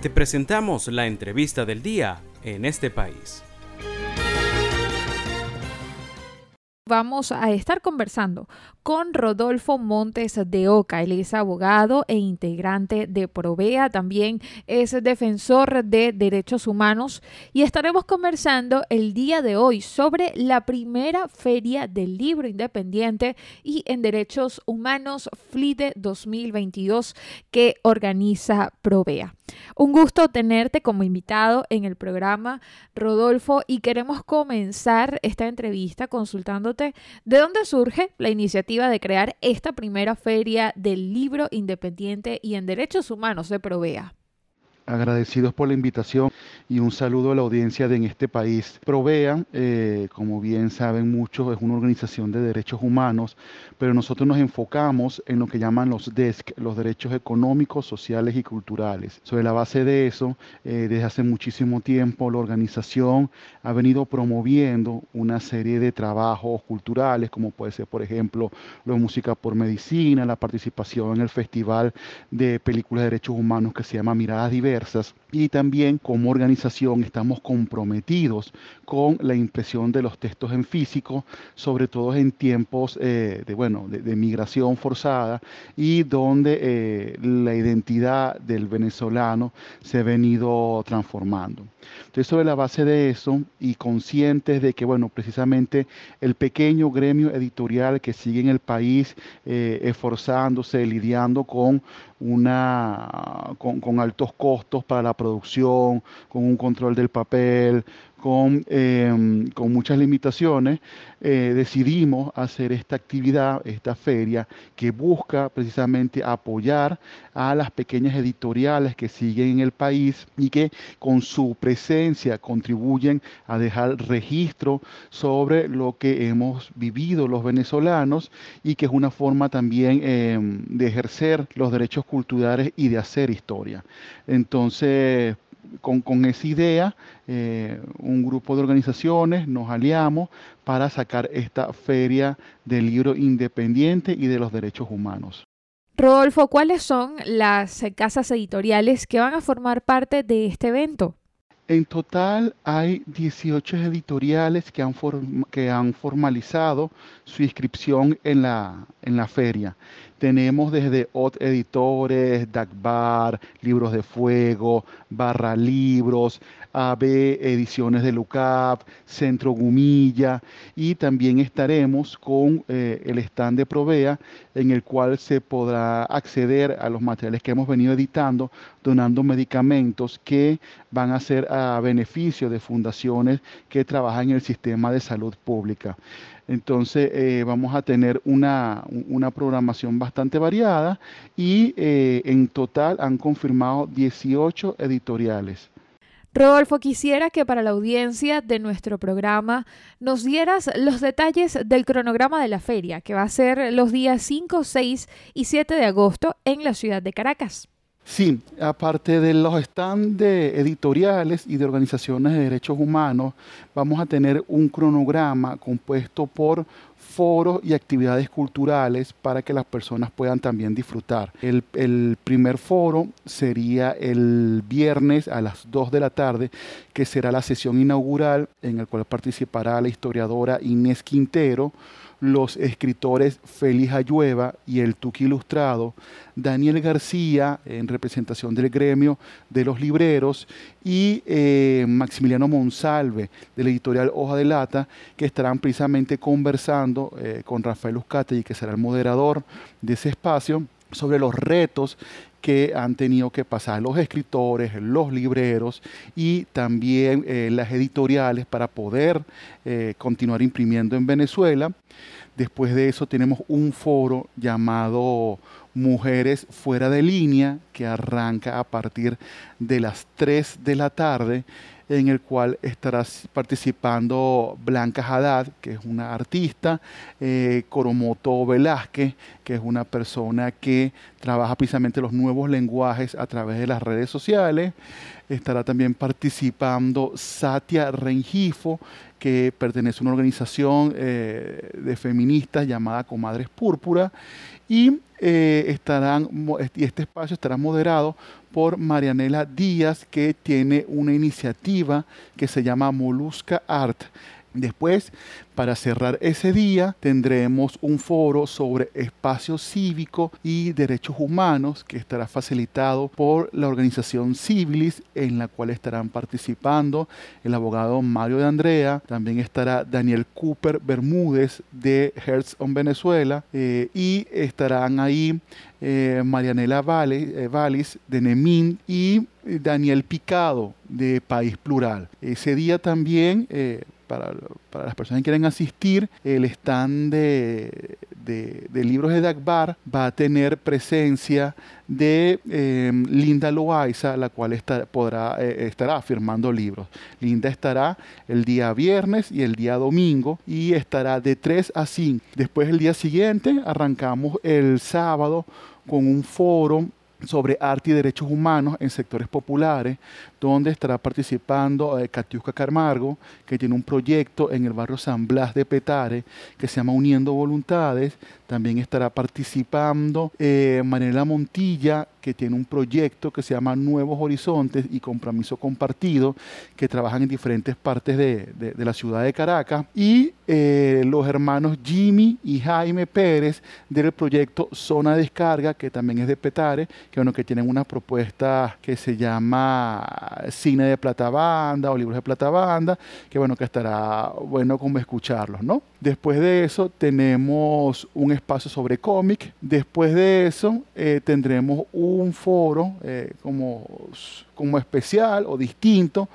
Te presentamos la entrevista del día en este país. vamos a estar conversando con Rodolfo Montes de Oca. Él es abogado e integrante de Provea, también es defensor de derechos humanos y estaremos conversando el día de hoy sobre la primera feria del libro independiente y en derechos humanos FLIDE 2022 que organiza Provea. Un gusto tenerte como invitado en el programa, Rodolfo, y queremos comenzar esta entrevista consultándote de dónde surge la iniciativa de crear esta primera feria del libro independiente y en derechos humanos de Provea agradecidos por la invitación y un saludo a la audiencia de en este país. Provea, eh, como bien saben muchos, es una organización de derechos humanos, pero nosotros nos enfocamos en lo que llaman los DESC, los derechos económicos, sociales y culturales. Sobre la base de eso, eh, desde hace muchísimo tiempo la organización ha venido promoviendo una serie de trabajos culturales, como puede ser, por ejemplo, la música por medicina, la participación en el Festival de Películas de Derechos Humanos que se llama Miradas Diversas, y también como organización estamos comprometidos con la impresión de los textos en físico, sobre todo en tiempos eh, de, bueno, de, migración forzada y donde eh, la identidad del venezolano se ha venido transformando. Entonces, sobre la base de eso y conscientes de que, bueno, precisamente el pequeño gremio editorial que sigue en el país eh, esforzándose, lidiando con una con, altos costos para la producción, con un control del papel, con, em, con muchas limitaciones, eh, decidimos hacer esta actividad, esta feria, que busca precisamente apoyar a las pequeñas editoriales que siguen en el país y que con su presencia contribuyen a dejar registro sobre lo que hemos vivido los venezolanos y que es una forma también em, de ejercer los derechos culturales y de hacer historia. Entonces, con, esa idea, eh, un grupo de organizaciones nos aliamos para sacar esta feria del libro independiente y de los derechos humanos. Rodolfo, ¿cuáles son las casas editoriales que van a formar parte de este evento? En total hay 18 editoriales que han, que han formalizado su inscripción en la, en la feria. Tenemos desde OT Editores, DACBAR, Libros de Fuego, Barra Libros, AB Ediciones de LUCAP, Centro Gumilla y también estaremos con eh, el stand de Provea en el cual se podrá acceder a los materiales que hemos venido editando, donando medicamentos que van a ser a beneficio de fundaciones que trabajan en el sistema de salud pública. Entonces eh, vamos a tener una, programación bastante variada y eh, en total han confirmado 18 editoriales. Rodolfo, quisiera que para la audiencia de nuestro programa nos dieras los detalles del cronograma de la feria, que va a ser los días 5, 6 y 7 de agosto en la ciudad de Caracas. Sí, aparte de los stands de editoriales y de organizaciones de derechos humanos, vamos a tener un cronograma compuesto por foros y actividades culturales para que las personas puedan también disfrutar. El, el, primer foro sería el viernes a las 2 de la tarde, que será la sesión inaugural en el cual participará la historiadora Inés Quintero los escritores Félix Ayueva y el Tuque Ilustrado, Daniel García en representación del gremio de los libreros y eh, Maximiliano Monsalve de la editorial Hoja de Lata, que estarán precisamente conversando eh, con Rafael y que será el moderador de ese espacio, sobre los retos que han tenido que pasar los escritores, los libreros y también eh, las editoriales para poder eh, continuar imprimiendo en Venezuela. Después de eso tenemos un foro llamado Mujeres fuera de línea que arranca a partir de las 3 de la tarde en el cual estará participando Blanca Haddad, que es una artista, eh, Coromoto Velázquez, que es una persona que trabaja precisamente los nuevos lenguajes a través de las redes sociales. Estará también participando Satia Rengifo, que pertenece a una organización eh, de feministas llamada Comadres Púrpura y eh, estarán, y este espacio estará moderado por Marianela Díaz, que tiene una iniciativa que se llama Molusca Art. Después, para cerrar ese día, tendremos un foro sobre espacio cívico y derechos humanos que estará facilitado por la organización Civilis, en la cual estarán participando el abogado Mario de Andrea, también estará Daniel Cooper Bermúdez de Hertz on Venezuela eh, y estarán ahí eh, Marianela eh, de Nemín y Daniel Picado de País Plural. Ese día también para, las personas que quieren asistir, el stand de, libros de Dagbar va a tener presencia de eh, Linda Loaiza, la cual eh, estará firmando libros. Linda estará el día viernes y el día domingo y estará de 3 a 5. Después el día siguiente arrancamos el sábado con un foro sobre arte y derechos humanos en sectores populares, donde estará participando eh, Carmargo, que tiene un proyecto en el barrio San Blas de Petare, que se llama Uniendo Voluntades. También estará participando eh, Montilla, que tiene un proyecto que se llama Nuevos Horizontes y Compromiso Compartido, que trabajan en diferentes partes de, la ciudad de Caracas, y eh, los hermanos Jimmy y Jaime Pérez del proyecto Zona Descarga, que también es de Petare, que, bueno, que tienen una propuesta que se llama Cine de Plata Banda o Libros de Plata Banda, que bueno, que estará bueno como escucharlos, ¿no? Después de eso tenemos un espacio sobre cómic, después de eso eh, tendremos un foro eh, como, como especial o distinto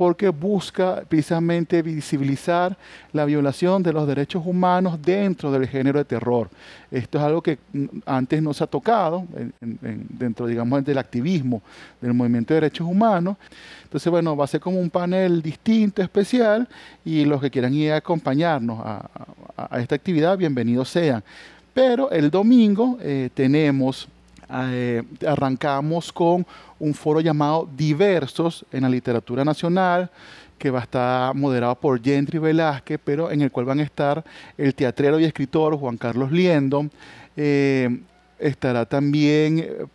porque busca precisamente visibilizar la violación de los derechos humanos dentro del género de terror. Esto es algo que antes no se ha tocado dentro, digamos, del activismo del movimiento de derechos humanos. Entonces, bueno, va a ser como un panel distinto, especial, y los que quieran ir a acompañarnos a, esta actividad, bienvenidos sean. Pero el domingo eh, tenemos eh, arrancamos con un foro llamado Diversos en la literatura nacional, que va a estar moderado por Gentry Velázquez, pero en el cual van a estar el teatrero y escritor Juan Carlos Liendo. Eh, estará también eh,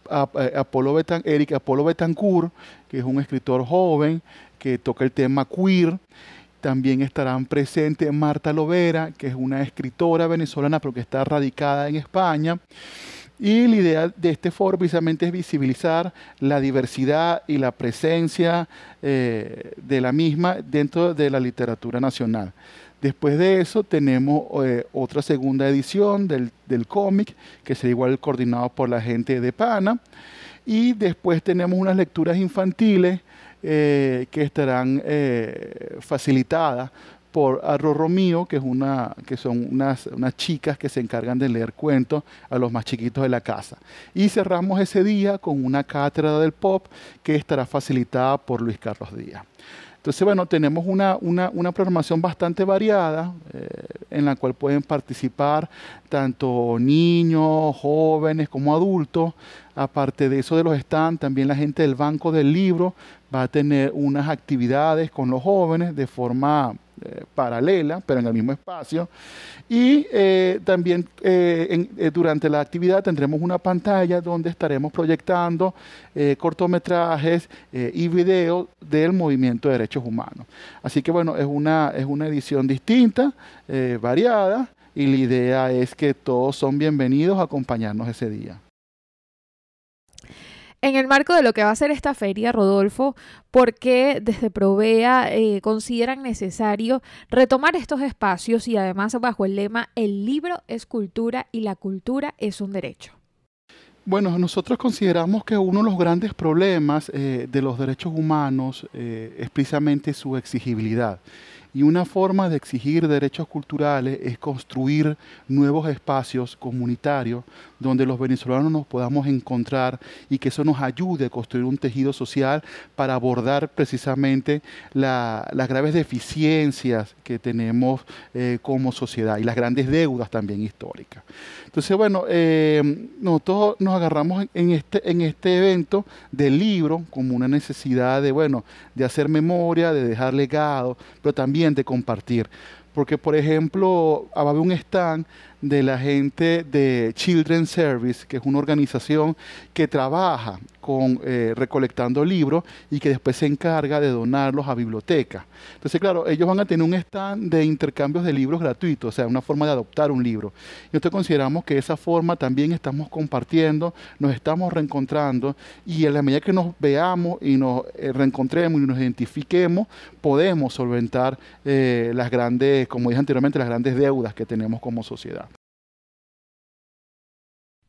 Apolo Betan, Eric Apolo Betancourt, que es un escritor joven que toca el tema queer. También estarán presentes Marta Lovera, que es una escritora venezolana, pero que está radicada en España. Y la idea de este foro precisamente es visibilizar la diversidad y la presencia eh, de la misma dentro de la literatura nacional. Después de eso tenemos eh, otra segunda edición del, cómic, que será igual coordinado por la gente de PANA. Y después tenemos unas lecturas infantiles eh, que estarán facilitadas por Arro Mío, que, que son unas, unas chicas que se encargan de leer cuentos a los más chiquitos de la casa. Y cerramos ese día con una cátedra del pop que estará facilitada por Luis Carlos Díaz. Entonces, bueno, tenemos una, una, programación bastante variada eh, en la cual pueden participar tanto niños, jóvenes como adultos. Aparte de eso de los stands, también la gente del Banco del Libro va a tener unas actividades con los jóvenes de forma eh, paralela, pero en el mismo espacio. Y eh, también eh, durante la actividad tendremos una pantalla donde estaremos proyectando cortometrajes y videos del movimiento de derechos humanos. Así que bueno, es una, es una edición distinta, variada, y la idea es que todos son bienvenidos a acompañarnos ese día. En el marco de lo que va a ser esta feria, Rodolfo, ¿por qué desde Provea eh, consideran necesario retomar estos espacios y además bajo el lema El libro es cultura y la cultura es un derecho? Bueno, nosotros consideramos que uno de los grandes problemas eh, de los derechos humanos eh, es precisamente su exigibilidad. Y una forma de exigir derechos culturales es construir nuevos espacios comunitarios donde los venezolanos nos podamos encontrar y que eso nos ayude a construir un tejido social para abordar precisamente las graves deficiencias que tenemos eh, como sociedad y las grandes deudas también históricas. Entonces, bueno, eh, nosotros nos agarramos en este, en este evento del libro como una necesidad de, bueno, de hacer memoria, de dejar legado, pero también de compartir. Porque, por ejemplo, había un stand de la gente de Children's Service, que es una organización que trabaja con eh, recolectando libros y que después se encarga de donarlos a bibliotecas. Entonces, claro, ellos van a tener un stand de intercambios de libros gratuitos, o sea, una forma de adoptar un libro. Y nosotros consideramos que esa forma también estamos compartiendo, nos estamos reencontrando y en la medida que nos veamos y nos eh, reencontremos y nos identifiquemos, podemos solventar eh, las grandes, como dije anteriormente, las grandes deudas que tenemos como sociedad.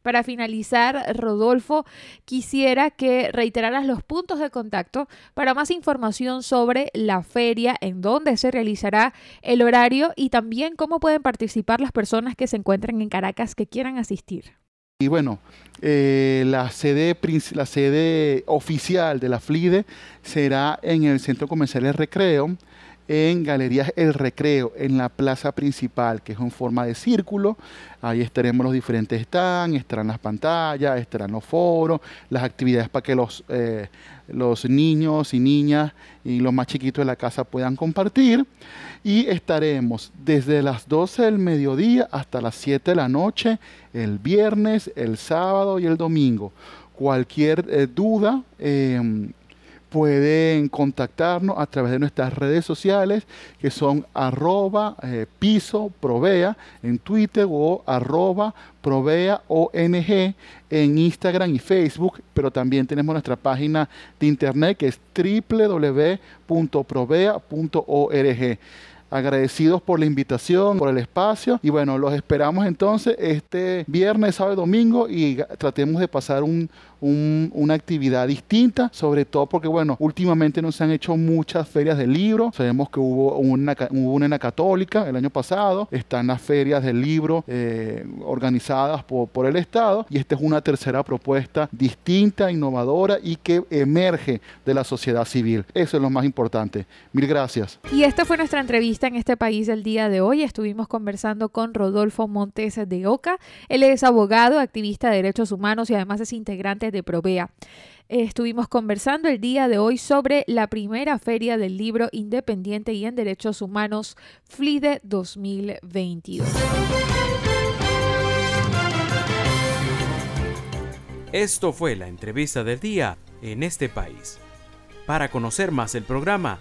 Para finalizar, Rodolfo, quisiera que reiteraras los puntos de contacto para más información sobre la feria, en dónde se realizará el horario y también cómo pueden participar las personas que se encuentran en Caracas que quieran asistir. Y bueno, eh, la, sede, la sede oficial de la FLIDE será en el Centro Comercial El Recreo en Galerías El Recreo, en la plaza principal, que es en forma de círculo. Ahí estaremos los diferentes stands, estarán las pantallas, estarán los foros, las actividades para que los, eh, los niños y niñas y los más chiquitos de la casa puedan compartir. Y estaremos desde las 12 del mediodía hasta las 7 de la noche, el viernes, el sábado y el domingo. Cualquier eh, duda, eh, pueden contactarnos a través de nuestras redes sociales que son arroba eh, piso provea en Twitter o arroba provea ONG en Instagram y Facebook, pero también tenemos nuestra página de internet que es www.provea.org agradecidos por la invitación, por el espacio y bueno, los esperamos entonces este viernes, sábado y domingo y tratemos de pasar un, una actividad distinta, sobre todo porque, bueno, últimamente no se han hecho muchas ferias de libro. Sabemos que hubo una, en la Católica el año pasado, están las ferias del libro eh, organizadas por el Estado y esta es una tercera propuesta distinta, innovadora y que emerge de la sociedad civil. Eso es lo más importante. Mil gracias. Y esta fue nuestra entrevista en este país el día de hoy. Estuvimos conversando con Rodolfo Montes de Oca. Él es abogado, activista de derechos humanos y además es integrante de Provea. Estuvimos conversando el día de hoy sobre la primera feria del libro independiente y en derechos humanos FLIDE 2022. Esto fue la entrevista del día en este país. Para conocer más el programa,